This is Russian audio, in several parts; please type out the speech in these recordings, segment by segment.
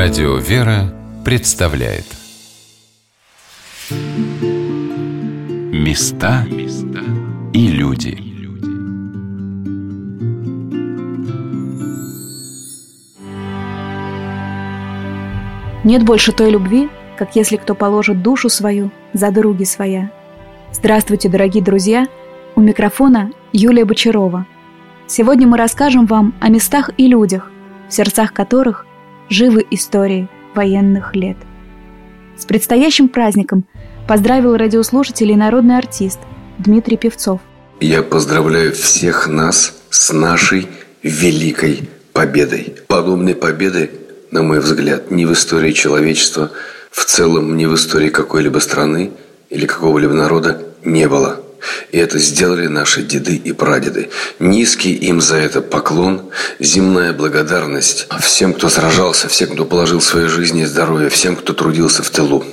Радио «Вера» представляет Места и люди Нет больше той любви, как если кто положит душу свою за други своя. Здравствуйте, дорогие друзья! У микрофона Юлия Бочарова. Сегодня мы расскажем вам о местах и людях, в сердцах которых живы истории военных лет. С предстоящим праздником поздравил радиослушателей народный артист Дмитрий Певцов. Я поздравляю всех нас с нашей великой победой. Подобной победы, на мой взгляд, ни в истории человечества, в целом ни в истории какой-либо страны или какого-либо народа не было – и это сделали наши деды и прадеды. Низкий им за это поклон, земная благодарность всем, кто сражался, всем, кто положил свои жизни и здоровье, всем, кто трудился в тылу.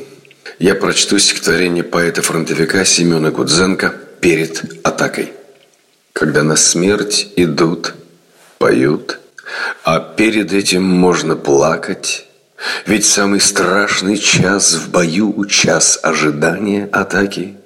Я прочту стихотворение поэта-фронтовика Семена Гудзенко «Перед атакой». Когда на смерть идут, поют, а перед этим можно плакать, ведь самый страшный час в бою – час ожидания атаки –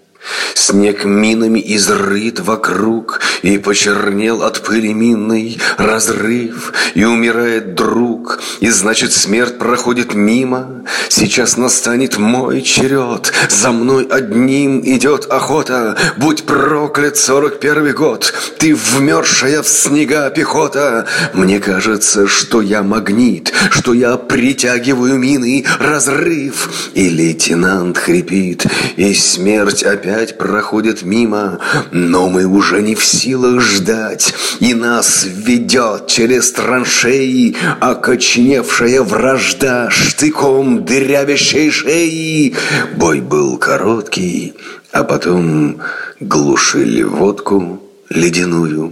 Снег минами изрыт вокруг, И почернел от пыли минной разрыв, И умирает друг, и значит смерть проходит мимо. Сейчас настанет мой черед, За мной одним идет охота, Будь проклят сорок первый год, Ты вмерзшая в снега пехота. Мне кажется, что я магнит, Что я притягиваю мины, разрыв, И лейтенант хрипит, и смерть опять опять проходит мимо, но мы уже не в силах ждать, и нас ведет через траншеи окочневшая вражда штыком дырявящей шеи. Бой был короткий, а потом глушили водку ледяную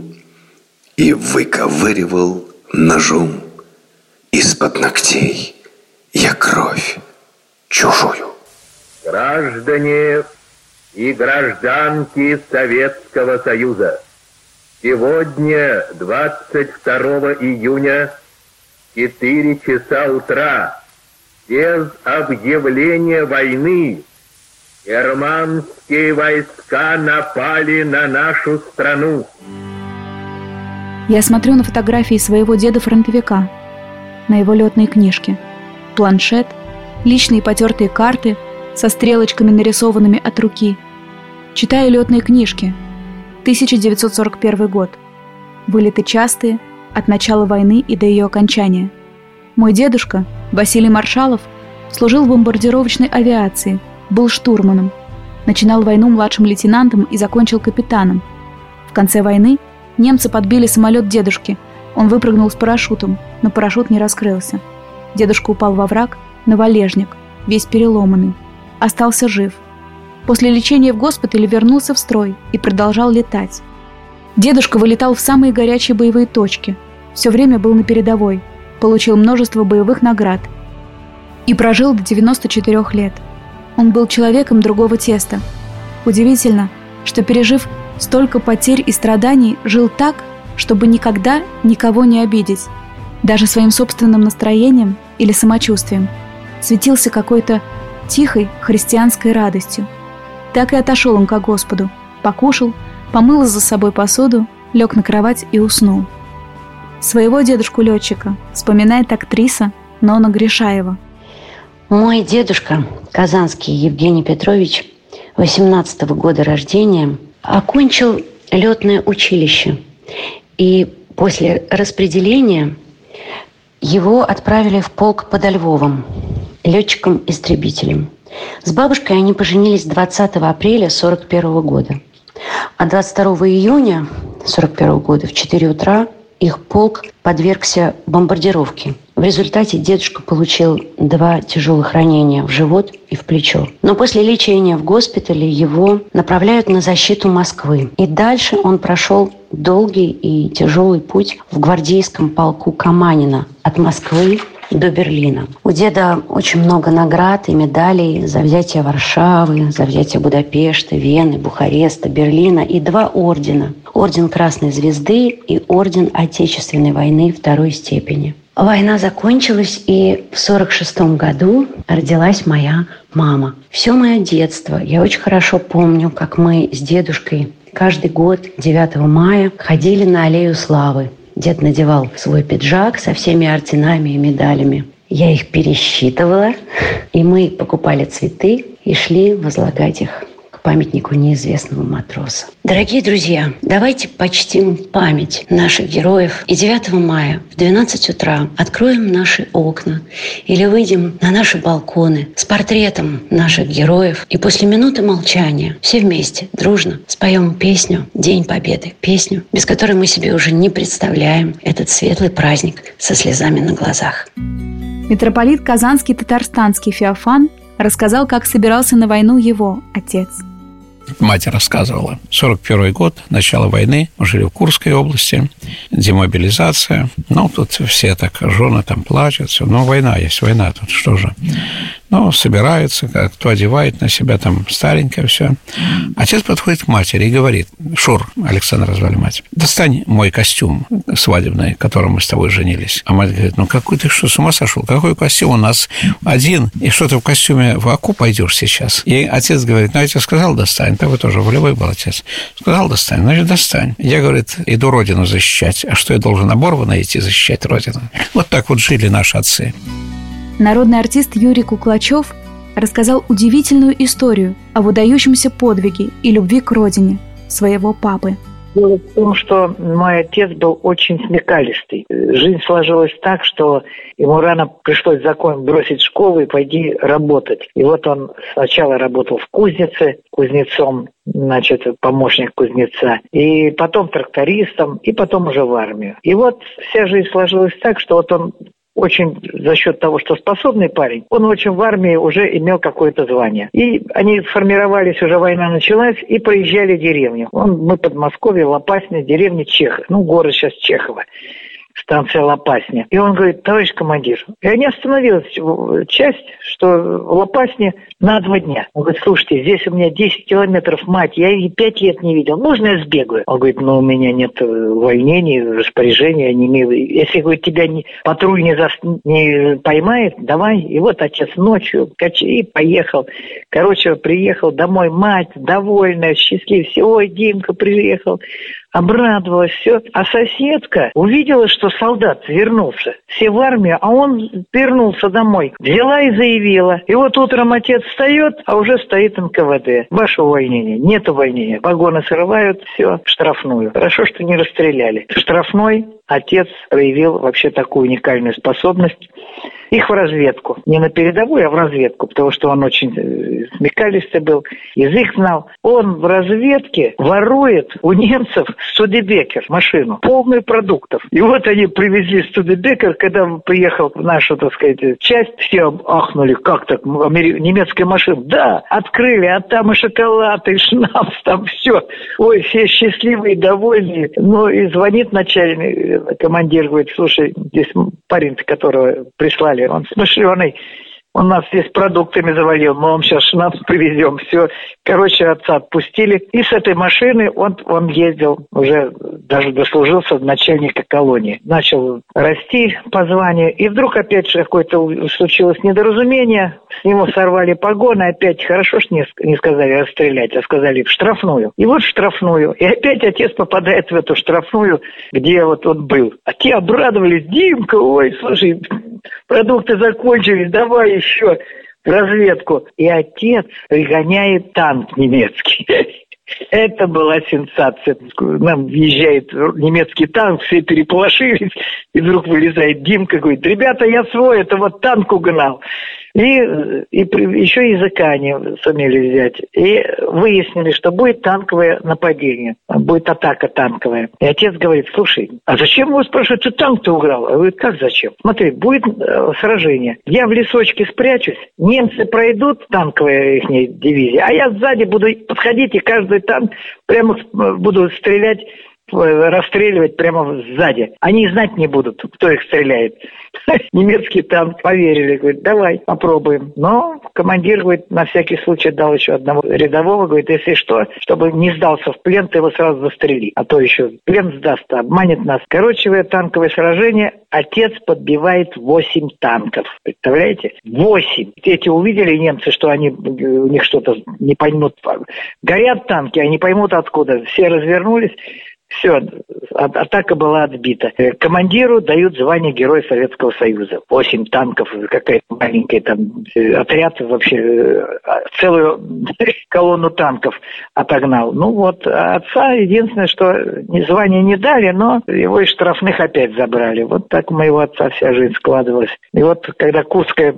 и выковыривал ножом из-под ногтей я кровь чужую. Граждане и гражданки Советского Союза. Сегодня, 22 июня, 4 часа утра, без объявления войны, германские войска напали на нашу страну. Я смотрю на фотографии своего деда-фронтовика, на его летные книжки, планшет, личные потертые карты со стрелочками, нарисованными от руки – Читаю летные книжки. 1941 год. Вылеты частые, от начала войны и до ее окончания. Мой дедушка, Василий Маршалов, служил в бомбардировочной авиации, был штурманом. Начинал войну младшим лейтенантом и закончил капитаном. В конце войны немцы подбили самолет дедушки. Он выпрыгнул с парашютом, но парашют не раскрылся. Дедушка упал во враг, на валежник, весь переломанный. Остался жив – После лечения в госпитале вернулся в строй и продолжал летать. Дедушка вылетал в самые горячие боевые точки. Все время был на передовой. Получил множество боевых наград. И прожил до 94 лет. Он был человеком другого теста. Удивительно, что пережив столько потерь и страданий, жил так, чтобы никогда никого не обидеть, даже своим собственным настроением или самочувствием. Светился какой-то тихой христианской радостью – так и отошел он к Господу, покушал, помыл за собой посуду, лег на кровать и уснул. Своего дедушку-летчика вспоминает актриса Нона Гришаева. Мой дедушка, Казанский Евгений Петрович, 18 -го года рождения, окончил летное училище. И после распределения его отправили в полк под Львовом летчиком-истребителем – с бабушкой они поженились 20 апреля 1941 года. А 22 июня 1941 года в 4 утра их полк подвергся бомбардировке. В результате дедушка получил два тяжелых ранения в живот и в плечо. Но после лечения в госпитале его направляют на защиту Москвы. И дальше он прошел долгий и тяжелый путь в гвардейском полку Каманина от Москвы до Берлина. У деда очень много наград и медалей за взятие Варшавы, за взятие Будапешта, Вены, Бухареста, Берлина и два ордена. Орден Красной Звезды и Орден Отечественной войны второй степени. Война закончилась, и в 46 году родилась моя мама. Все мое детство я очень хорошо помню, как мы с дедушкой каждый год 9 мая ходили на аллею славы. Дед надевал свой пиджак со всеми орденами и медалями. Я их пересчитывала, и мы покупали цветы и шли возлагать их памятнику неизвестного матроса. Дорогие друзья, давайте почтим память наших героев и 9 мая в 12 утра откроем наши окна или выйдем на наши балконы с портретом наших героев и после минуты молчания все вместе, дружно споем песню «День Победы», песню, без которой мы себе уже не представляем этот светлый праздник со слезами на глазах. Митрополит Казанский Татарстанский Феофан рассказал, как собирался на войну его отец – мать рассказывала. 41 год, начало войны, мы жили в Курской области, демобилизация. Ну, тут все так, жены там плачут, все. Но война есть, война тут, что же. Ну, собираются, кто одевает на себя там старенькое все. Отец подходит к матери и говорит, Шур, Александр звали мать, достань мой костюм свадебный, которым мы с тобой женились. А мать говорит, ну какой ты что, с ума сошел? Какой костюм у нас один? И что ты в костюме в Аку пойдешь сейчас? И отец говорит, ну я тебе сказал, достань. Ты тоже волевой был отец. Сказал, достань. Значит, достань. Я, говорит, иду родину защищать. А что я должен оборванно идти защищать родину? Вот так вот жили наши отцы. Народный артист Юрий Куклачев рассказал удивительную историю о выдающемся подвиге и любви к родине своего папы. Дело в том, что мой отец был очень смекалистый. Жизнь сложилась так, что ему рано пришлось закон бросить школу и пойти работать. И вот он сначала работал в кузнице, кузнецом, значит, помощник кузнеца, и потом трактористом, и потом уже в армию. И вот вся жизнь сложилась так, что вот он очень за счет того, что способный парень, он очень в армии уже имел какое-то звание. И они формировались, уже война началась, и проезжали деревню. Он, мы Подмосковье, Лопасня, деревня Чехов. Ну, город сейчас Чехова станция Лопасня. И он говорит, товарищ командир, и они остановилась часть, что в Лопасне на два дня. Он говорит, слушайте, здесь у меня 10 километров, мать, я ее 5 лет не видел, можно я сбегаю? Он говорит, ну у меня нет увольнений, распоряжения, не имею. Если, говорит, тебя не, патруль не, зас, не поймает, давай. И вот отец ночью кач... и поехал. Короче, приехал домой, мать довольная, счастливая, ой, Димка приехал обрадовалась, все. А соседка увидела, что солдат вернулся. Все в армию, а он вернулся домой. Взяла и заявила. И вот утром отец встает, а уже стоит НКВД. Ваше увольнение. Нет увольнения. Погоны срывают, все, штрафную. Хорошо, что не расстреляли. Штрафной отец проявил вообще такую уникальную способность их в разведку. Не на передовую, а в разведку, потому что он очень э, смекалистый был, язык знал. Он в разведке ворует у немцев Студебекер машину, полную продуктов. И вот они привезли Студебекер, когда приехал в нашу, так сказать, часть, все ахнули, как так, немецкая машина. Да, открыли, а там и шоколад, и шнапс, там все. Ой, все счастливые, довольные. Ну и звонит начальник, командир, говорит, слушай, здесь парень, которого прислали, он смышленый, он нас здесь продуктами завалил, мы вам сейчас шнапс привезем, все. Короче, отца отпустили. И с этой машины он, он ездил, уже даже дослужился до начальника колонии. Начал расти по званию. И вдруг опять же какое-то случилось недоразумение. С него сорвали погоны. Опять хорошо что не, не сказали расстрелять, а сказали в штрафную. И вот в штрафную. И опять отец попадает в эту штрафную, где вот он был. А те обрадовались. Димка, ой, слушай, продукты закончились, давай еще разведку. И отец пригоняет танк немецкий. Это была сенсация. Нам въезжает немецкий танк, все переполошились, и вдруг вылезает Димка, говорит, ребята, я свой, это вот танк угнал. И, и еще языка не сумели взять. И выяснили, что будет танковое нападение, будет атака танковая. И отец говорит, слушай, а зачем его спрашивать, ты танк-то уграл? А говорит, как зачем? Смотри, будет э, сражение. Я в лесочке спрячусь, немцы пройдут, танковая их дивизия, а я сзади буду подходить, и каждый танк прямо буду стрелять расстреливать прямо сзади. Они знать не будут, кто их стреляет. Немецкий танк поверили, говорит, давай попробуем. Но командир, говорит, на всякий случай дал еще одного рядового, говорит, если что, чтобы не сдался в плен, ты его сразу застрели. А то еще плен сдаст, обманет нас. Короче, танковое сражение отец подбивает 8 танков. Представляете? 8. Эти увидели немцы, что они, у них что-то не поймут. Горят танки, они поймут откуда. Все развернулись. Все, атака была отбита. Э, командиру дают звание Героя Советского Союза. Восемь танков, какая-то маленькая там э, отряд вообще, э, целую колонну танков отогнал. Ну вот, а отца единственное, что звание не дали, но его из штрафных опять забрали. Вот так у моего отца вся жизнь складывалась. И вот, когда Курское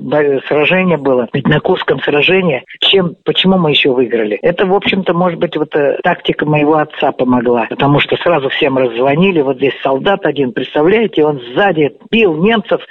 сражение было, ведь на Курском сражении, чем, почему мы еще выиграли? Это, в общем-то, может быть, вот тактика моего отца помогла, потому что сразу всем раззвонили. Вот здесь солдат один, представляете, он сзади бил немцев,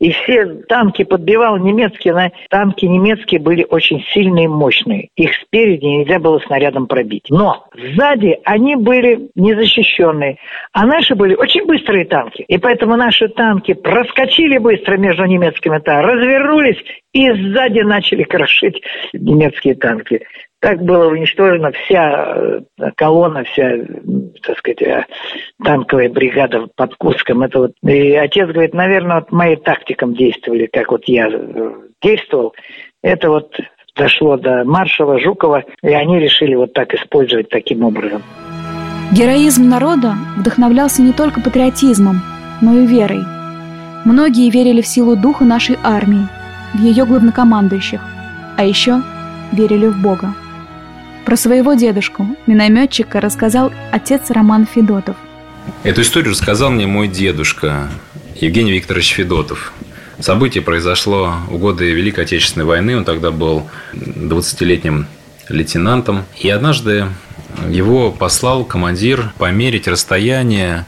и все танки подбивал немецкие. Танки немецкие были очень сильные и мощные. Их спереди нельзя было снарядом пробить. Но сзади они были незащищенные. А наши были очень быстрые танки. И поэтому наши танки проскочили быстро между немецкими, развернулись и сзади начали крошить немецкие танки. Так была уничтожена вся э, колонна, вся, так сказать, э, танковая бригада под Курском. Это вот, и отец говорит, наверное, вот мои тактикам действовали, как вот я э, действовал. Это вот дошло до Маршала, Жукова, и они решили вот так использовать таким образом. Героизм народа вдохновлялся не только патриотизмом, но и верой. Многие верили в силу духа нашей армии, в ее главнокомандующих, а еще верили в Бога. Про своего дедушку, минометчика, рассказал отец Роман Федотов. Эту историю рассказал мне мой дедушка Евгений Викторович Федотов. Событие произошло в годы Великой Отечественной войны. Он тогда был 20-летним лейтенантом. И однажды его послал командир померить расстояние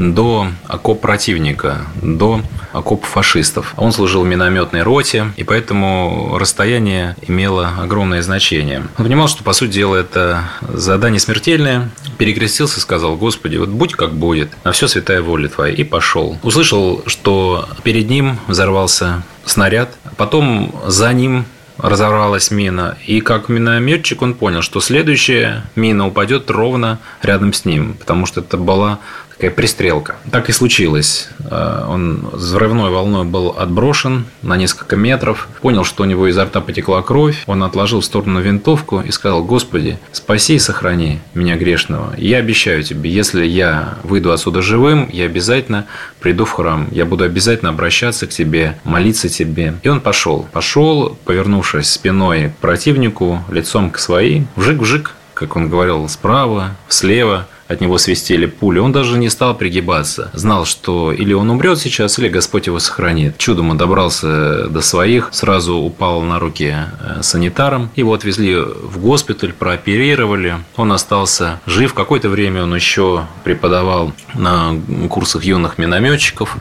до окоп противника, до окоп фашистов. Он служил в минометной роте, и поэтому расстояние имело огромное значение. Он понимал, что, по сути дела, это задание смертельное, перекрестился сказал, Господи, вот будь как будет, на все святая воля Твоя, и пошел. Услышал, что перед ним взорвался снаряд, потом за ним разорвалась мина, и как минометчик он понял, что следующая мина упадет ровно рядом с ним, потому что это была такая пристрелка. Так и случилось. Э, он взрывной волной был отброшен на несколько метров, понял, что у него изо рта потекла кровь, он отложил в сторону винтовку и сказал, «Господи, спаси и сохрани меня грешного. Я обещаю тебе, если я выйду отсюда живым, я обязательно приду в храм, я буду обязательно обращаться к тебе, молиться тебе». И он пошел. Пошел, повернувшись спиной к противнику, лицом к своей, вжик-вжик, как он говорил, справа, слева – от него свистели пули, он даже не стал пригибаться. Знал, что или он умрет сейчас, или Господь его сохранит. Чудом он добрался до своих, сразу упал на руки э, санитарам. Его отвезли в госпиталь, прооперировали. Он остался жив. Какое-то время он еще преподавал на курсах юных минометчиков.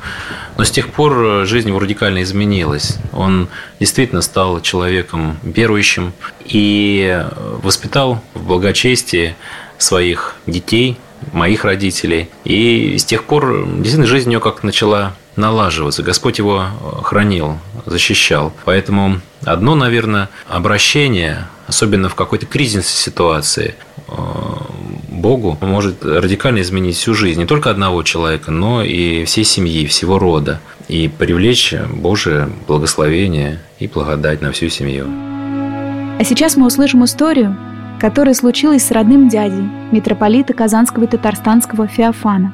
Но с тех пор жизнь его радикально изменилась. Он действительно стал человеком верующим и воспитал в благочестии своих детей, моих родителей. И с тех пор действительно жизнь у него как-то начала налаживаться. Господь его хранил, защищал. Поэтому одно, наверное, обращение, особенно в какой-то кризисной ситуации, э, Богу может радикально изменить всю жизнь не только одного человека, но и всей семьи, всего рода, и привлечь Божие благословение и благодать на всю семью. А сейчас мы услышим историю, которое случилось с родным дядей, митрополита Казанского и Татарстанского Феофана.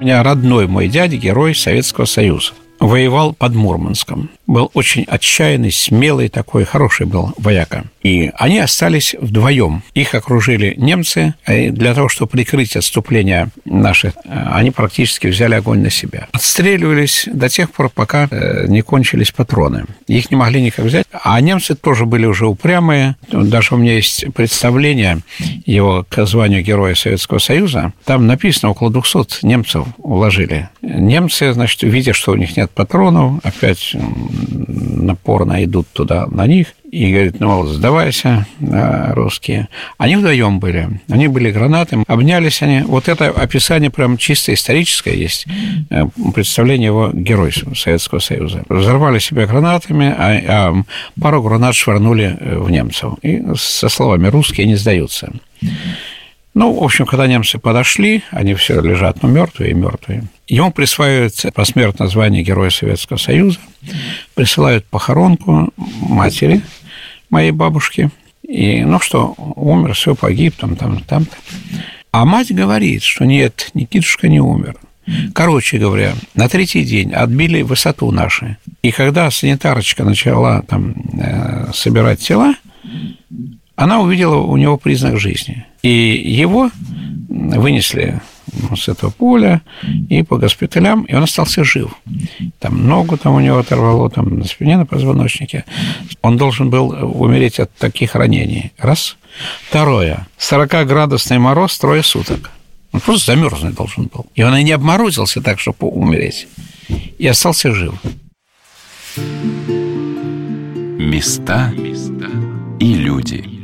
У меня родной мой дядя, герой Советского Союза воевал под Мурманском. Был очень отчаянный, смелый такой, хороший был вояка. И они остались вдвоем. Их окружили немцы. И для того, чтобы прикрыть отступление наших, они практически взяли огонь на себя. Отстреливались до тех пор, пока э, не кончились патроны. Их не могли никак взять. А немцы тоже были уже упрямые. Даже у меня есть представление его к званию Героя Советского Союза. Там написано, около 200 немцев уложили. Немцы, значит, видя, что у них нет патронов, опять напорно идут туда на них и говорит, ну вот, сдавайся, русские. Они вдвоем были, они были гранаты, обнялись они. Вот это описание прям чисто историческое есть, э, представление его героя Советского Союза. Взорвали себя гранатами, а, а пару гранат швырнули э, в немцев. И со словами «русские не сдаются». Ну, в общем, когда немцы подошли, они все лежат, ну, мертвые и мертвые. Ему присваивается посмертное звание Героя Советского Союза, присылают похоронку матери моей бабушки. И, ну что, умер, все, погиб, там, там, там-то. А мать говорит, что нет, Никитушка не умер. Короче говоря, на третий день отбили высоту наши. И когда санитарочка начала там э, собирать тела, она увидела у него признак жизни. И его вынесли с этого поля и по госпиталям, и он остался жив. Там ногу там у него оторвало, там на спине, на позвоночнике. Он должен был умереть от таких ранений. Раз. Второе. 40-градусный мороз трое суток. Он просто замерзнуть должен был. И он и не обморозился так, чтобы умереть. И остался жив. Места и люди.